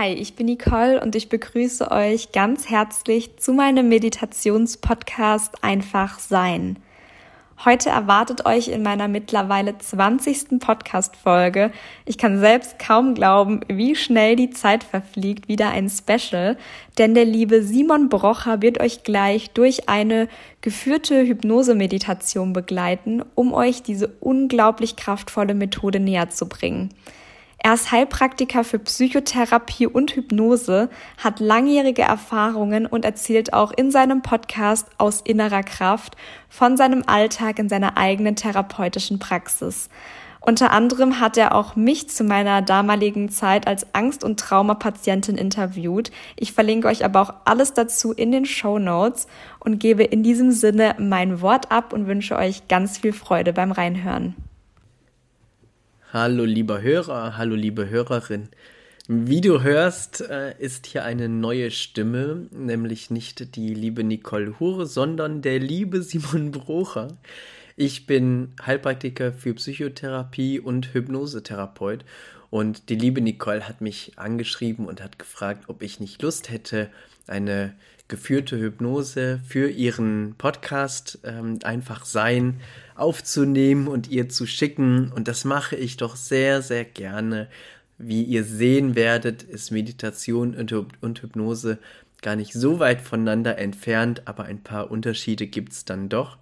Hi, ich bin Nicole und ich begrüße euch ganz herzlich zu meinem Meditationspodcast Einfach Sein. Heute erwartet euch in meiner mittlerweile 20. Podcast-Folge, ich kann selbst kaum glauben, wie schnell die Zeit verfliegt, wieder ein Special, denn der liebe Simon Brocher wird euch gleich durch eine geführte Hypnose-Meditation begleiten, um euch diese unglaublich kraftvolle Methode näher zu bringen. Er ist Heilpraktiker für Psychotherapie und Hypnose, hat langjährige Erfahrungen und erzählt auch in seinem Podcast aus innerer Kraft von seinem Alltag in seiner eigenen therapeutischen Praxis. Unter anderem hat er auch mich zu meiner damaligen Zeit als Angst- und Traumapatientin interviewt. Ich verlinke euch aber auch alles dazu in den Show Notes und gebe in diesem Sinne mein Wort ab und wünsche euch ganz viel Freude beim Reinhören. Hallo lieber Hörer, hallo liebe Hörerin. Wie du hörst, äh, ist hier eine neue Stimme, nämlich nicht die liebe Nicole Hure, sondern der liebe Simon Brocher. Ich bin Heilpraktiker für Psychotherapie und Hypnosetherapeut und die liebe Nicole hat mich angeschrieben und hat gefragt, ob ich nicht Lust hätte, eine geführte Hypnose für ihren Podcast ähm, einfach sein aufzunehmen und ihr zu schicken. Und das mache ich doch sehr, sehr gerne. Wie ihr sehen werdet, ist Meditation und, und Hypnose gar nicht so weit voneinander entfernt, aber ein paar Unterschiede gibt es dann doch.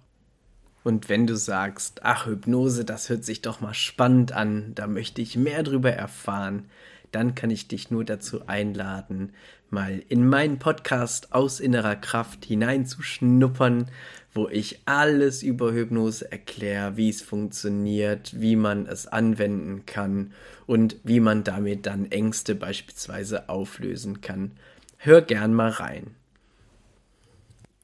Und wenn du sagst, ach, Hypnose, das hört sich doch mal spannend an, da möchte ich mehr drüber erfahren, dann kann ich dich nur dazu einladen, mal in meinen Podcast aus innerer Kraft hineinzuschnuppern, wo ich alles über Hypnose erkläre, wie es funktioniert, wie man es anwenden kann und wie man damit dann Ängste beispielsweise auflösen kann. Hör gern mal rein.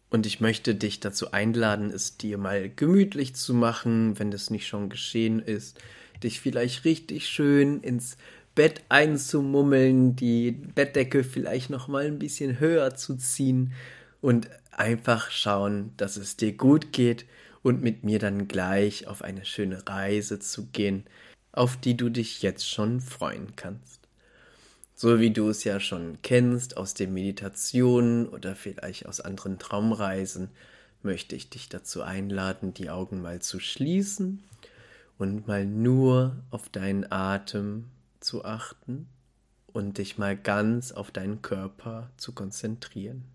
Und ich möchte dich dazu einladen, es dir mal gemütlich zu machen, wenn das nicht schon geschehen ist, dich vielleicht richtig schön ins Bett einzumummeln, die Bettdecke vielleicht noch mal ein bisschen höher zu ziehen und einfach schauen, dass es dir gut geht und mit mir dann gleich auf eine schöne Reise zu gehen, auf die du dich jetzt schon freuen kannst. So wie du es ja schon kennst aus den Meditationen oder vielleicht aus anderen Traumreisen, möchte ich dich dazu einladen, die Augen mal zu schließen und mal nur auf deinen Atem zu achten und dich mal ganz auf deinen Körper zu konzentrieren.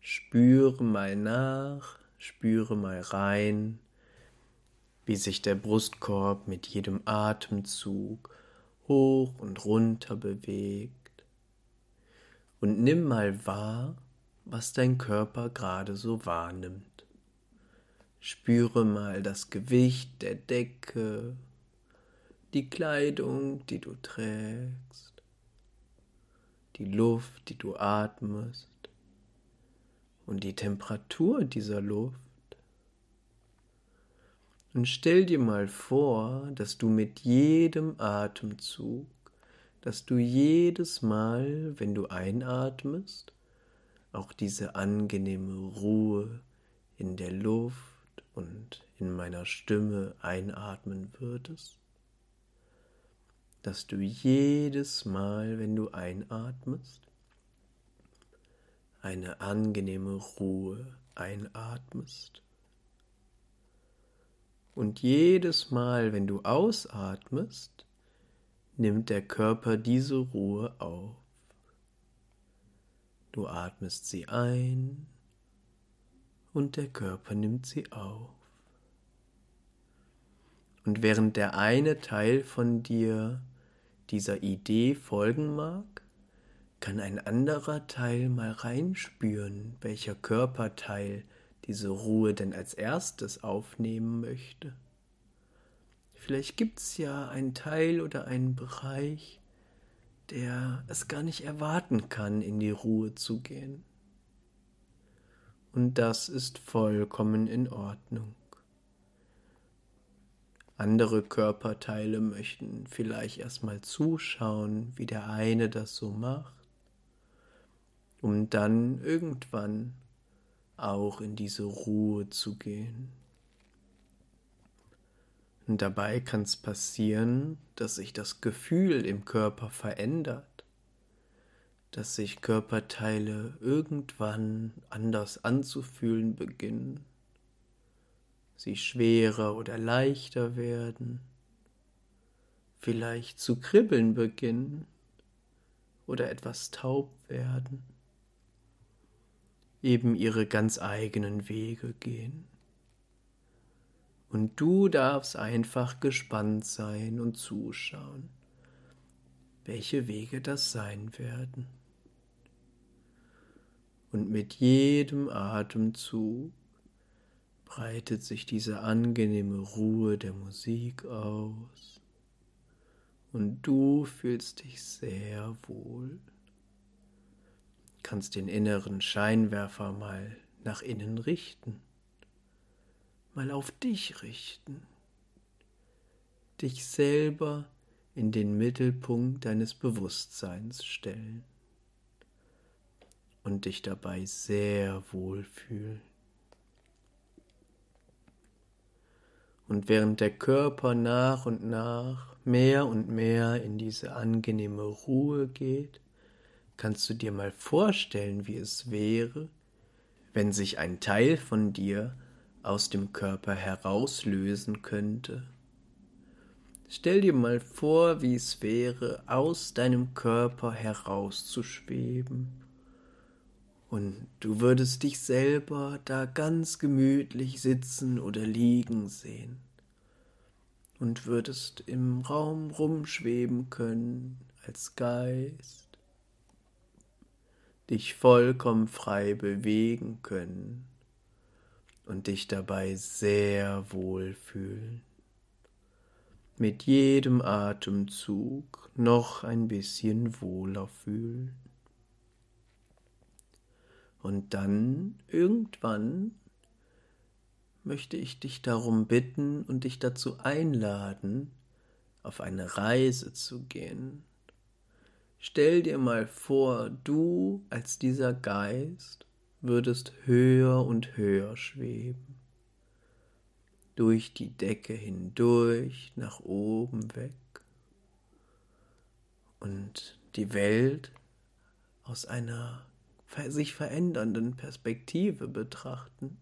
Spüre mal nach, spüre mal rein, wie sich der Brustkorb mit jedem Atemzug hoch und runter bewegt. Und nimm mal wahr, was dein Körper gerade so wahrnimmt. Spüre mal das Gewicht der Decke die Kleidung, die du trägst, die Luft, die du atmest. Und die Temperatur dieser Luft. Und stell dir mal vor, dass du mit jedem Atemzug, dass du jedes Mal, wenn du einatmest, auch diese angenehme Ruhe in der Luft und in meiner Stimme einatmen würdest dass du jedes Mal, wenn du einatmest, eine angenehme Ruhe einatmest. Und jedes Mal, wenn du ausatmest, nimmt der Körper diese Ruhe auf. Du atmest sie ein und der Körper nimmt sie auf. Und während der eine Teil von dir dieser Idee folgen mag, kann ein anderer Teil mal reinspüren, welcher Körperteil diese Ruhe denn als erstes aufnehmen möchte. Vielleicht gibt es ja einen Teil oder einen Bereich, der es gar nicht erwarten kann, in die Ruhe zu gehen. Und das ist vollkommen in Ordnung. Andere Körperteile möchten vielleicht erstmal zuschauen, wie der eine das so macht, um dann irgendwann auch in diese Ruhe zu gehen. Und dabei kann es passieren, dass sich das Gefühl im Körper verändert, dass sich Körperteile irgendwann anders anzufühlen beginnen, sie schwerer oder leichter werden, vielleicht zu kribbeln beginnen oder etwas taub werden, eben ihre ganz eigenen Wege gehen. Und du darfst einfach gespannt sein und zuschauen, welche Wege das sein werden. Und mit jedem Atemzug breitet sich diese angenehme Ruhe der Musik aus und du fühlst dich sehr wohl. Kannst den inneren Scheinwerfer mal nach innen richten, mal auf dich richten, dich selber in den Mittelpunkt deines Bewusstseins stellen und dich dabei sehr wohl fühlen. Und während der Körper nach und nach mehr und mehr in diese angenehme Ruhe geht, kannst du dir mal vorstellen, wie es wäre, wenn sich ein Teil von dir aus dem Körper herauslösen könnte. Stell dir mal vor, wie es wäre, aus deinem Körper herauszuschweben. Und du würdest dich selber da ganz gemütlich sitzen oder liegen sehen und würdest im Raum rumschweben können als Geist, dich vollkommen frei bewegen können und dich dabei sehr wohl fühlen. Mit jedem Atemzug noch ein bisschen wohler fühlen. Und dann irgendwann möchte ich dich darum bitten und dich dazu einladen, auf eine Reise zu gehen. Stell dir mal vor, du als dieser Geist würdest höher und höher schweben, durch die Decke hindurch, nach oben weg und die Welt aus einer sich verändernden Perspektive betrachten.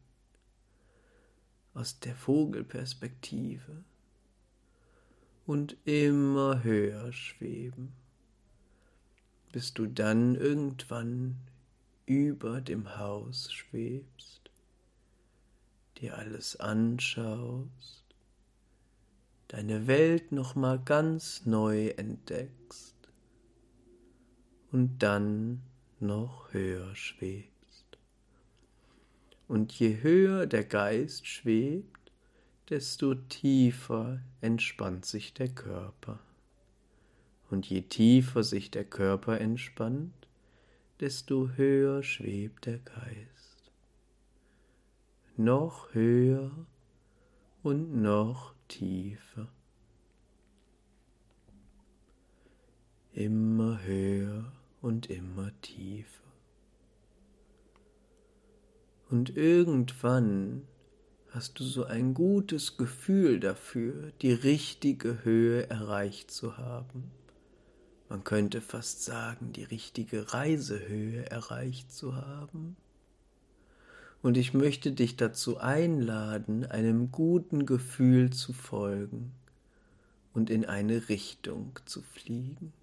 Aus der Vogelperspektive. Und immer höher schweben, bis du dann irgendwann über dem Haus schwebst, dir alles anschaust, deine Welt noch mal ganz neu entdeckst. Und dann noch höher schwebst. Und je höher der Geist schwebt, desto tiefer entspannt sich der Körper. Und je tiefer sich der Körper entspannt, desto höher schwebt der Geist. Noch höher und noch tiefer. Immer höher und immer tiefer. Und irgendwann hast du so ein gutes Gefühl dafür, die richtige Höhe erreicht zu haben. Man könnte fast sagen, die richtige Reisehöhe erreicht zu haben. Und ich möchte dich dazu einladen, einem guten Gefühl zu folgen und in eine Richtung zu fliegen.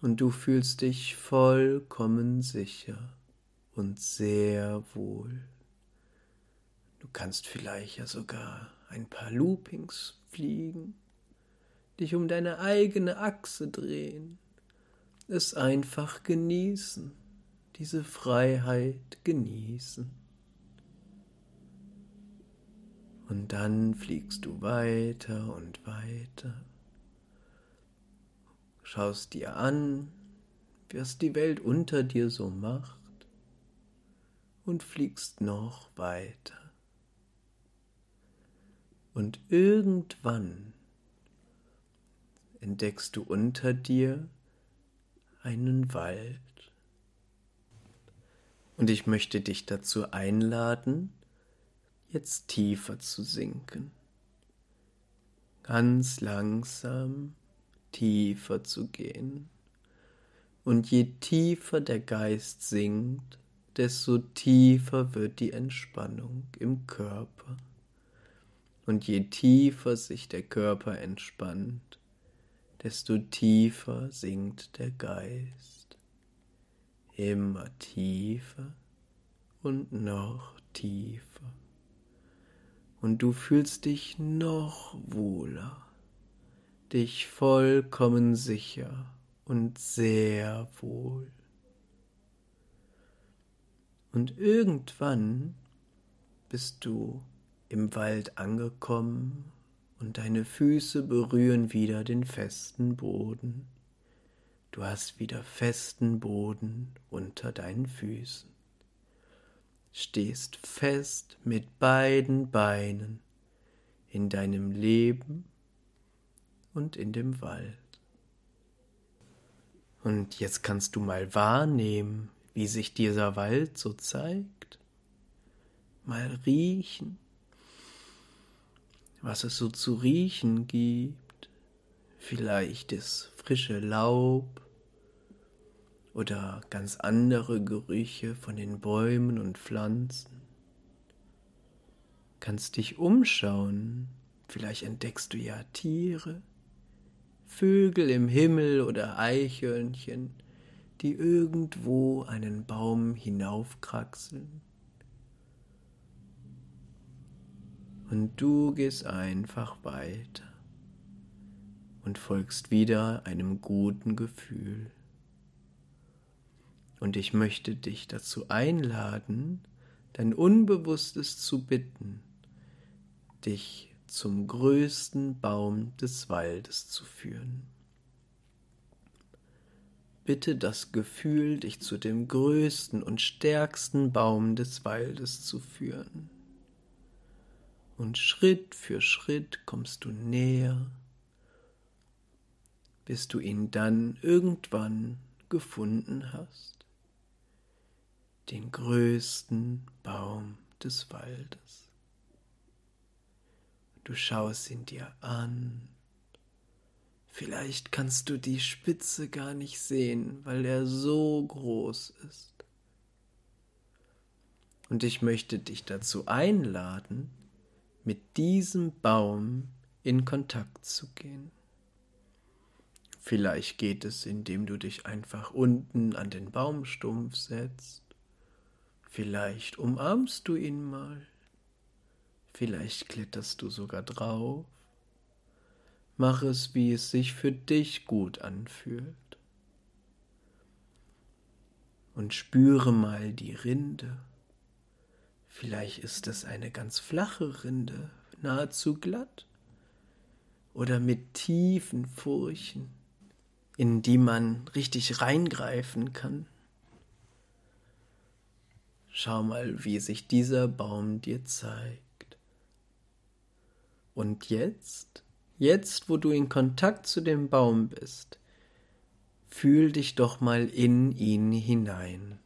Und du fühlst dich vollkommen sicher und sehr wohl. Du kannst vielleicht ja sogar ein paar Loopings fliegen, dich um deine eigene Achse drehen, es einfach genießen, diese Freiheit genießen. Und dann fliegst du weiter und weiter, schaust dir an, was die Welt unter dir so macht, und fliegst noch weiter. Und irgendwann entdeckst du unter dir einen Wald. Und ich möchte dich dazu einladen, jetzt tiefer zu sinken. Ganz langsam tiefer zu gehen Und je tiefer der Geist sinkt, desto tiefer wird die Entspannung im Körper. Und je tiefer sich der Körper entspannt, desto tiefer sinkt der Geist. Immer tiefer und noch tiefer. Und du fühlst dich noch wohler, dich vollkommen sicher und sehr wohl. Und irgendwann bist du im Wald angekommen und deine Füße berühren wieder den festen Boden. Du hast wieder festen Boden unter deinen Füßen. Stehst fest mit beiden Beinen in deinem Leben und in dem Wald. Und jetzt kannst du mal wahrnehmen, wie sich dieser Wald so zeigt. Mal riechen, was es so zu riechen gibt. Vielleicht das frische Laub oder ganz andere Gerüche von den Bäumen und Pflanzen. Kannst dich umschauen, vielleicht entdeckst du ja Tiere, Vögel im Himmel oder Eichhörnchen, die irgendwo einen Baum hinaufkraxeln. Und du gehst einfach weiter und folgst wieder einem guten Gefühl. Und ich möchte dich dazu einladen, dein Unbewusstes zu bitten, dich zum größten Baum des Waldes zu führen. Bitte das Gefühl, dich zu dem größten und stärksten Baum des Waldes zu führen. Und Schritt für Schritt kommst du näher, bis du ihn dann irgendwann gefunden hast den größten Baum des Waldes. Du schaust ihn dir an. Vielleicht kannst du die Spitze gar nicht sehen, weil er so groß ist. Und ich möchte dich dazu einladen, mit diesem Baum in Kontakt zu gehen. Vielleicht geht es, indem du dich einfach unten an den Baumstumpf setzt Vielleicht umarmst du ihn mal. Vielleicht kletterst du sogar drauf. Mach es, wie es sich für dich gut anfühlt. Und spüre mal die Rinde. Vielleicht ist es eine ganz flache Rinde, nahezu glatt. Oder mit tiefen Furchen, in die man richtig reingreifen kann. Schau mal, wie sich dieser Baum dir zeigt. Und jetzt, jetzt, wo du in Kontakt zu dem Baum bist, fühl dich doch mal in ihn hinein.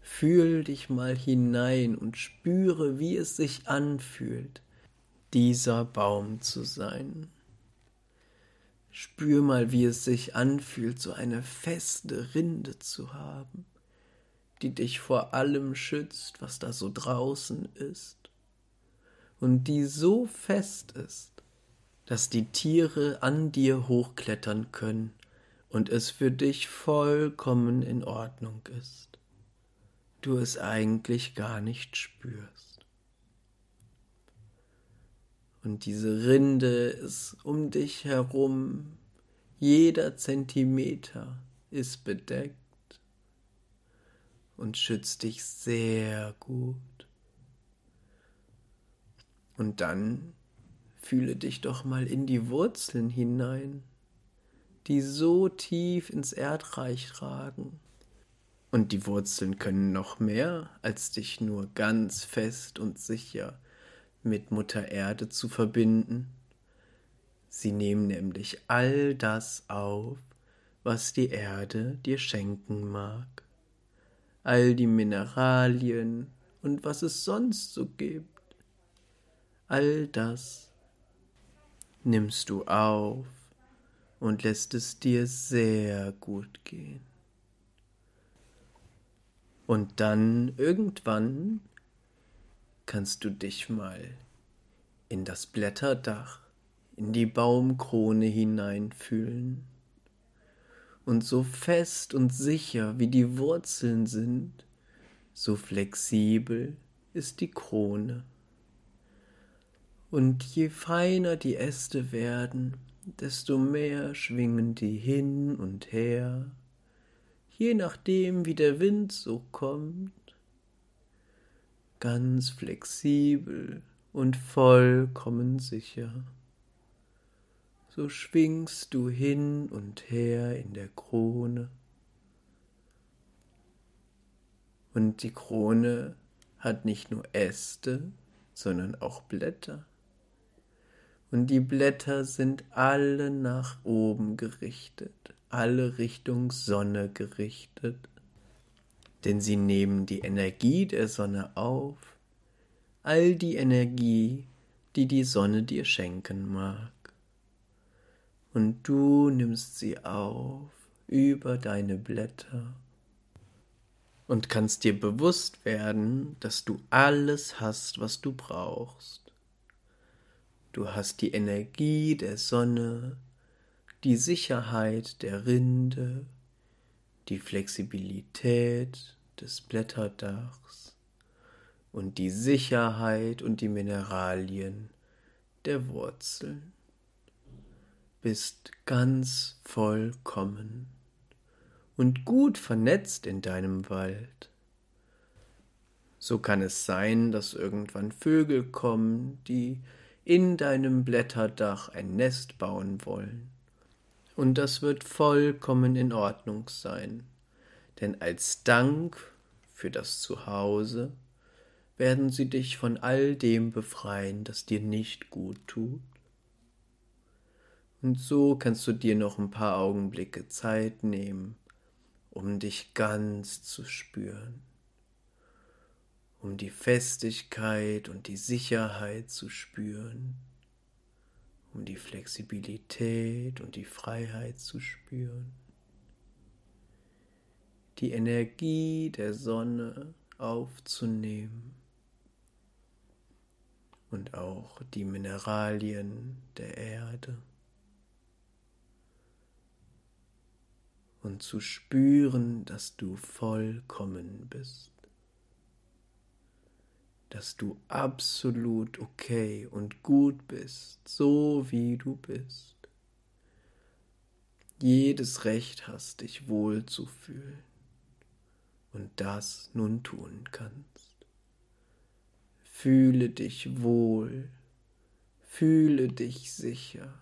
Fühl dich mal hinein und spüre, wie es sich anfühlt, dieser Baum zu sein. Spür mal, wie es sich anfühlt, so eine feste Rinde zu haben die dich vor allem schützt, was da so draußen ist, und die so fest ist, dass die Tiere an dir hochklettern können und es für dich vollkommen in Ordnung ist, du es eigentlich gar nicht spürst. Und diese Rinde ist um dich herum, jeder Zentimeter ist bedeckt und schützt dich sehr gut. Und dann fühle dich doch mal in die Wurzeln hinein, die so tief ins Erdreich ragen. Und die Wurzeln können noch mehr, als dich nur ganz fest und sicher mit Mutter Erde zu verbinden. Sie nehmen nämlich all das auf, was die Erde dir schenken mag all die Mineralien und was es sonst so gibt. All das nimmst du auf und lässt es dir sehr gut gehen. Und dann irgendwann kannst du dich mal in das Blätterdach, in die Baumkrone hineinfühlen. Und so fest und sicher wie die Wurzeln sind, so flexibel ist die Krone. Und je feiner die Äste werden, desto mehr schwingen die hin und her, je nachdem wie der Wind so kommt, ganz flexibel und vollkommen sicher. So schwingst du hin und her in der Krone. Und die Krone hat nicht nur Äste, sondern auch Blätter. Und die Blätter sind alle nach oben gerichtet, alle Richtung Sonne gerichtet, denn sie nehmen die Energie der Sonne auf, all die Energie, die die Sonne dir schenken mag. Und du nimmst sie auf über deine Blätter und kannst dir bewusst werden, dass du alles hast, was du brauchst. Du hast die Energie der Sonne, die Sicherheit der Rinde, die Flexibilität des Blätterdachs und die Sicherheit und die Mineralien der Wurzeln. Bist ganz vollkommen und gut vernetzt in deinem Wald. So kann es sein, dass irgendwann Vögel kommen, die in deinem Blätterdach ein Nest bauen wollen. Und das wird vollkommen in Ordnung sein, denn als Dank für das Zuhause werden sie dich von all dem befreien, das dir nicht gut tut. Und so kannst du dir noch ein paar Augenblicke Zeit nehmen, um dich ganz zu spüren um die Festigkeit und die Sicherheit zu spüren, um die Flexibilität und die Freiheit zu spüren, die Energie der Sonne aufzunehmen und auch die Mineralien der Erde. und zu spüren, dass du vollkommen bist dass du absolut okay und gut bist, so wie du bist. Jedes Recht hast, dich wohl zu fühlen und das nun tun kannst. Fühle dich wohl, fühle dich sicher,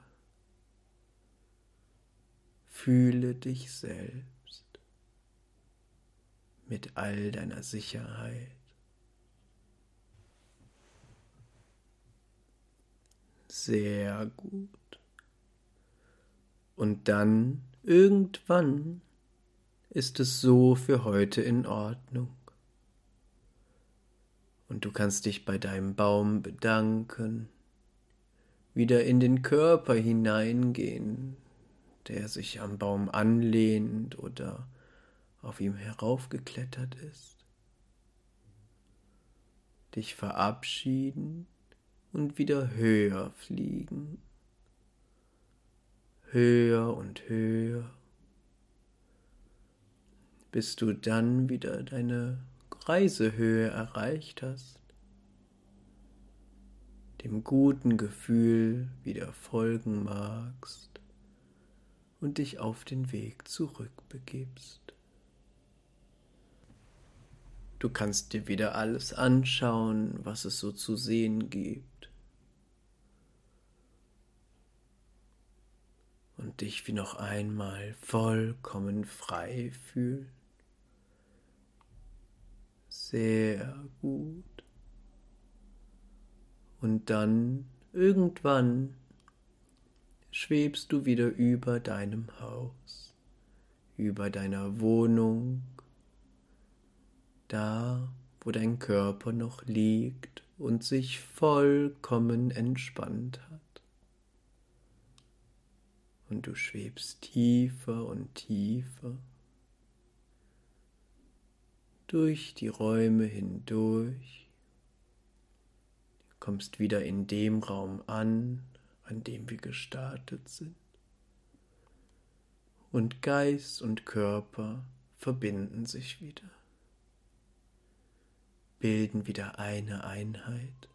fühle dich selbst mit all deiner Sicherheit Sehr gut. Und dann, irgendwann, ist es so für heute in Ordnung. Und du kannst dich bei deinem Baum bedanken, wieder in den Körper hineingehen, der sich am Baum anlehnt oder auf ihm heraufgeklettert ist. Dich verabschieden und wieder höher fliegen. Höher und höher, bis du dann wieder deine Reisehöhe erreicht hast, dem guten Gefühl wieder folgen magst und dich auf den Weg zurückbegibst. Du kannst dir wieder alles anschauen, was es so zu sehen gibt. Und dich wie noch einmal vollkommen frei fühlen. Sehr gut. Und dann irgendwann schwebst du wieder über deinem Haus, über deiner Wohnung, da, wo dein Körper noch liegt und sich vollkommen entspannt hat. Und du schwebst tiefer und tiefer durch die Räume hindurch. Du kommst wieder in dem Raum an, an dem wir gestartet sind. Und Geist und Körper verbinden sich wieder, bilden wieder eine Einheit.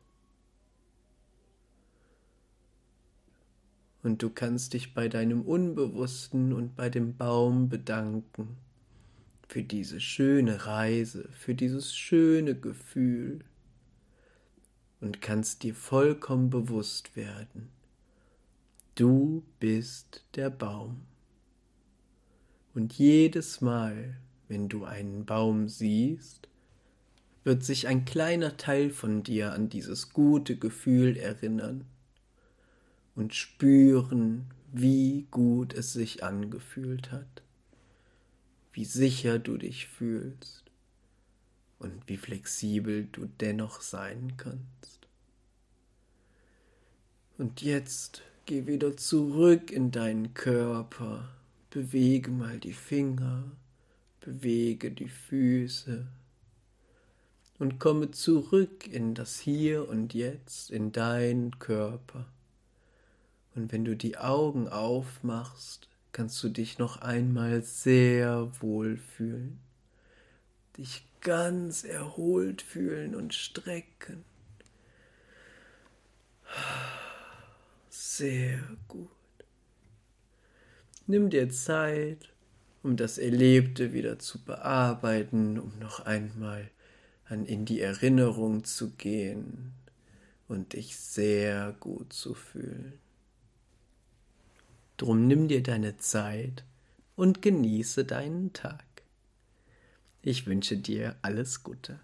Und du kannst dich bei deinem Unbewussten und bei dem Baum bedanken für diese schöne Reise, für dieses schöne Gefühl und kannst dir vollkommen bewusst werden, du bist der Baum. Und jedes Mal, wenn du einen Baum siehst, wird sich ein kleiner Teil von dir an dieses gute Gefühl erinnern und spüren, wie gut es sich angefühlt hat, wie sicher du dich fühlst und wie flexibel du dennoch sein kannst. Und jetzt geh wieder zurück in deinen Körper, bewege mal die Finger, bewege die Füße und komme zurück in das Hier und Jetzt, in deinen Körper. Und wenn du die Augen aufmachst, kannst du dich noch einmal sehr wohl fühlen, dich ganz erholt fühlen und strecken. Sehr gut. Nimm dir Zeit, um das Erlebte wieder zu bearbeiten, um noch einmal an in die Erinnerung zu gehen und dich sehr gut zu fühlen. Drum nimm dir deine Zeit und genieße deinen Tag. Ich wünsche dir alles Gute.